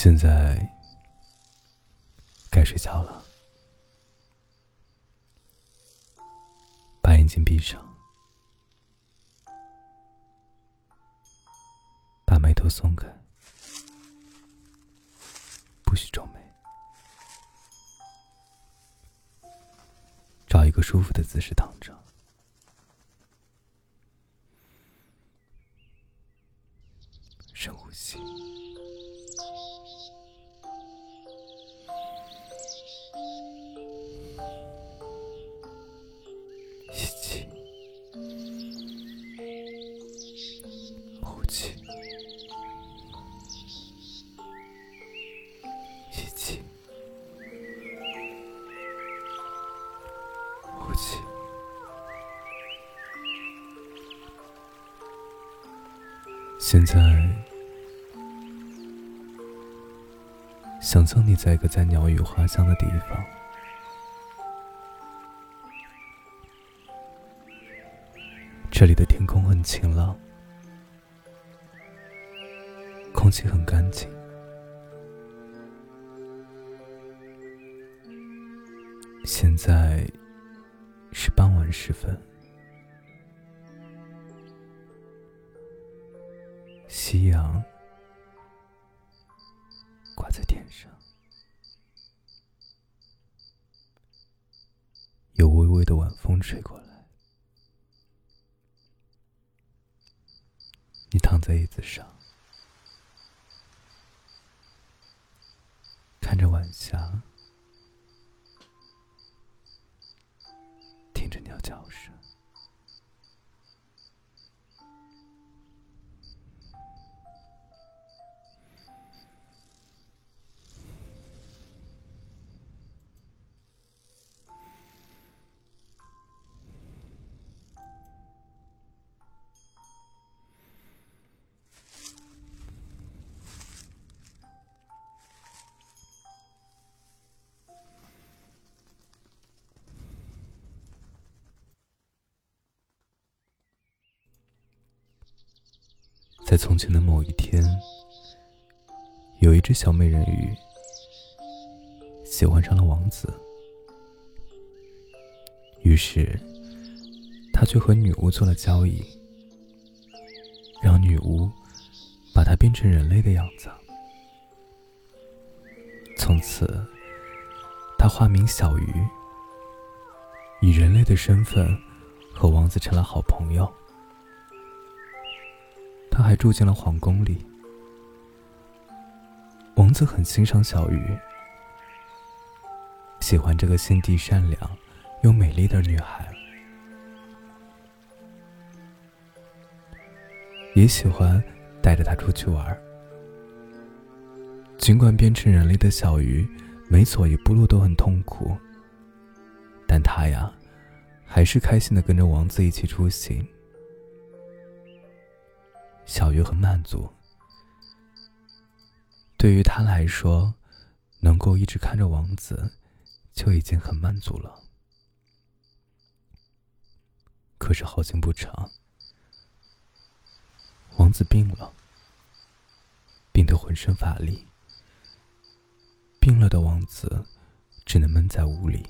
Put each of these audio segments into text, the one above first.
现在该睡觉了，把眼睛闭上，把眉头松开，不许皱眉，找一个舒服的姿势躺着，气。现在，想象你在一个在鸟语花香的地方，这里的天空很晴朗，空气很干净。现在是傍晚时分。夕阳挂在天上，有微微的晚风吹过来。你躺在椅子上，看着晚霞，听着鸟叫声。在从前的某一天，有一只小美人鱼喜欢上了王子，于是他去和女巫做了交易，让女巫把他变成人类的样子。从此，他化名小鱼，以人类的身份和王子成了好朋友。他还住进了皇宫里。王子很欣赏小鱼，喜欢这个心地善良又美丽的女孩，也喜欢带着她出去玩。尽管变成人类的小鱼每走一步路都很痛苦，但他呀，还是开心的跟着王子一起出行。小鱼很满足，对于他来说，能够一直看着王子，就已经很满足了。可是好景不长，王子病了，病得浑身乏力。病了的王子只能闷在屋里，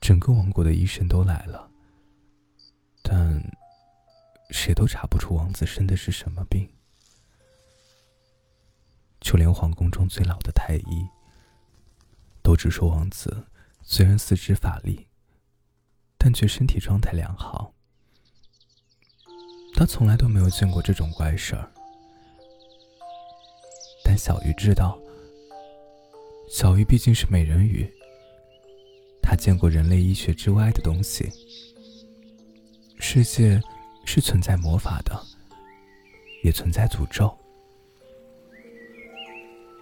整个王国的医生都来了，谁都查不出王子生的是什么病，就连皇宫中最老的太医，都只说王子虽然四肢乏力，但却身体状态良好。他从来都没有见过这种怪事儿。但小鱼知道，小鱼毕竟是美人鱼，她见过人类医学之外的东西，世界。是存在魔法的，也存在诅咒。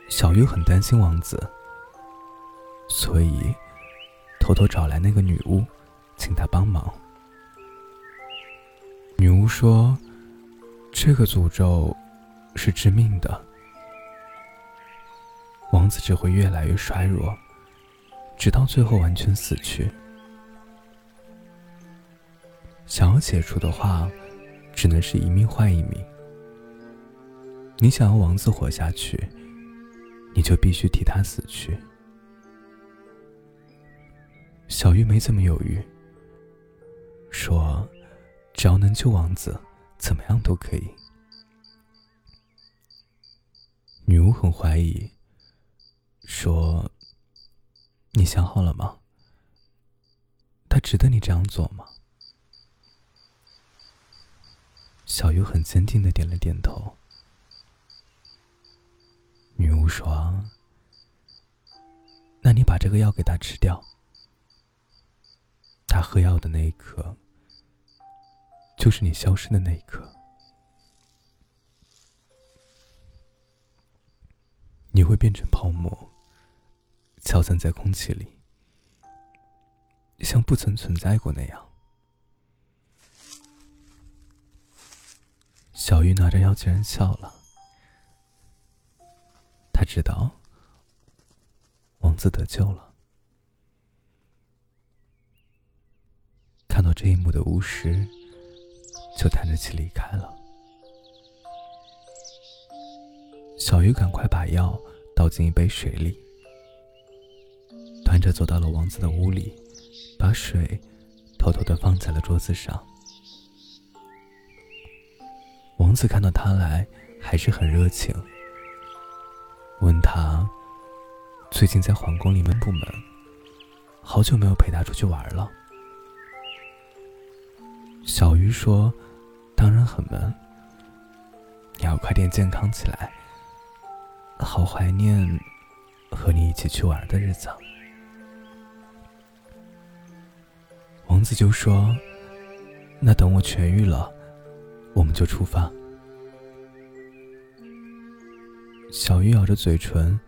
小鱼很担心王子，所以偷偷找来那个女巫，请她帮忙。女巫说：“这个诅咒是致命的，王子只会越来越衰弱，直到最后完全死去。”想要解除的话，只能是一命换一命。你想要王子活下去，你就必须替他死去。小鱼没怎么犹豫，说：“只要能救王子，怎么样都可以。”女巫很怀疑，说：“你想好了吗？他值得你这样做吗？”小鱼很坚定的点了点头。女巫说：“那你把这个药给他吃掉。他喝药的那一刻，就是你消失的那一刻。你会变成泡沫，消散在空气里，像不曾存在过那样。”小鱼拿着药，竟然笑了。他知道，王子得救了。看到这一幕的巫师，就叹着气离开了。小鱼赶快把药倒进一杯水里，端着走到了王子的屋里，把水偷偷的放在了桌子上。王子看到他来，还是很热情。问他最近在皇宫里面不闷？好久没有陪他出去玩了。小鱼说：“当然很闷，你要快点健康起来。好怀念和你一起去玩的日子。”王子就说：“那等我痊愈了。”我们就出发。小鱼咬着嘴唇，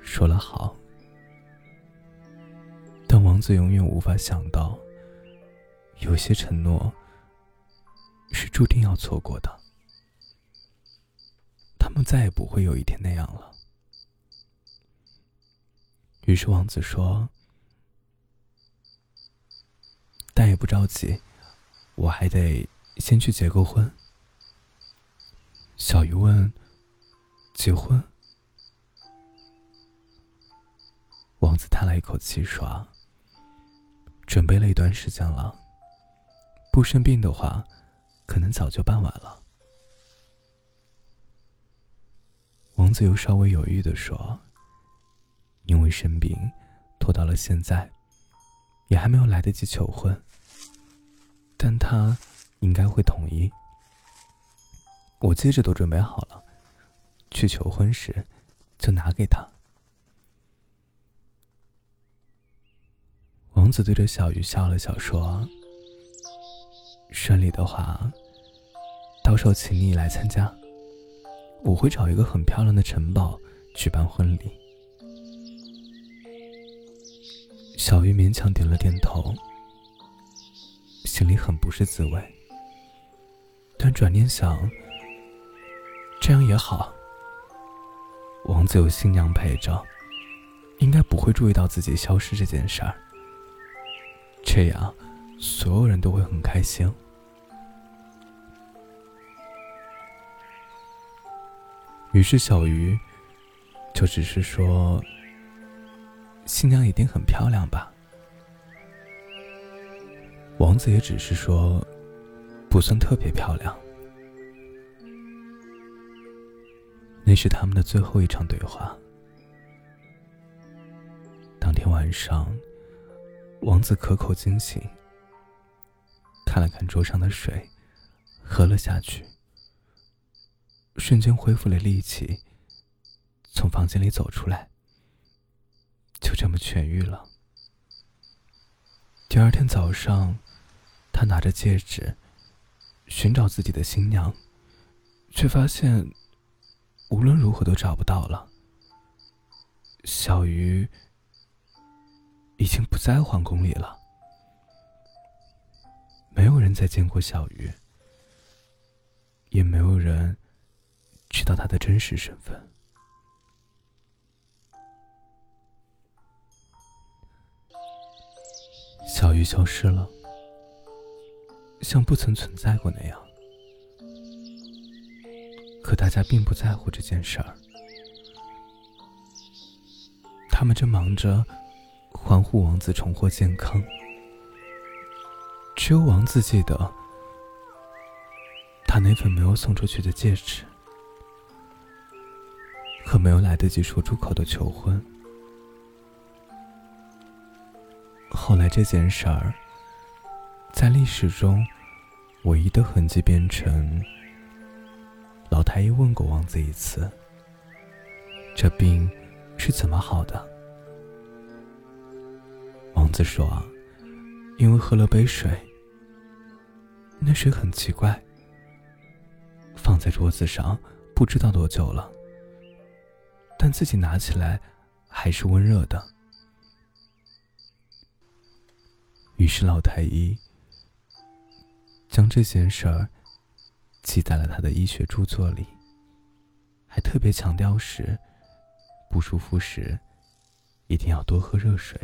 说了好。但王子永远无法想到，有些承诺是注定要错过的。他们再也不会有一天那样了。于是王子说：“但也不着急，我还得。”先去结个婚。小鱼问：“结婚？”王子叹了一口气说：“准备了一段时间了，不生病的话，可能早就办完了。”王子又稍微犹豫的说：“因为生病，拖到了现在，也还没有来得及求婚。但他……”应该会同意。我戒指都准备好了，去求婚时就拿给他。王子对着小鱼笑了笑，说：“顺利的话，到时候请你来参加。我会找一个很漂亮的城堡举办婚礼。”小鱼勉强点了点头，心里很不是滋味。但转念想，这样也好。王子有新娘陪着，应该不会注意到自己消失这件事儿。这样，所有人都会很开心。于是小鱼就只是说：“新娘一定很漂亮吧？”王子也只是说。不算特别漂亮。那是他们的最后一场对话。当天晚上，王子可口惊醒，看了看桌上的水，喝了下去，瞬间恢复了力气，从房间里走出来，就这么痊愈了。第二天早上，他拿着戒指。寻找自己的新娘，却发现无论如何都找不到了。小鱼已经不在皇宫里了，没有人再见过小鱼，也没有人知道他的真实身份。小鱼消失了。像不曾存在过那样。可大家并不在乎这件事儿，他们正忙着欢呼王子重获健康。只有王子记得，他那份没有送出去的戒指，和没有来得及说出口的求婚。后来这件事儿，在历史中唯一的痕迹变成，老太医问过王子一次：“这病是怎么好的？”王子说：“因为喝了杯水。”那水很奇怪，放在桌子上不知道多久了，但自己拿起来还是温热的。于是老太医将这件事儿记在了他的医学著作里，还特别强调时不舒服时一定要多喝热水。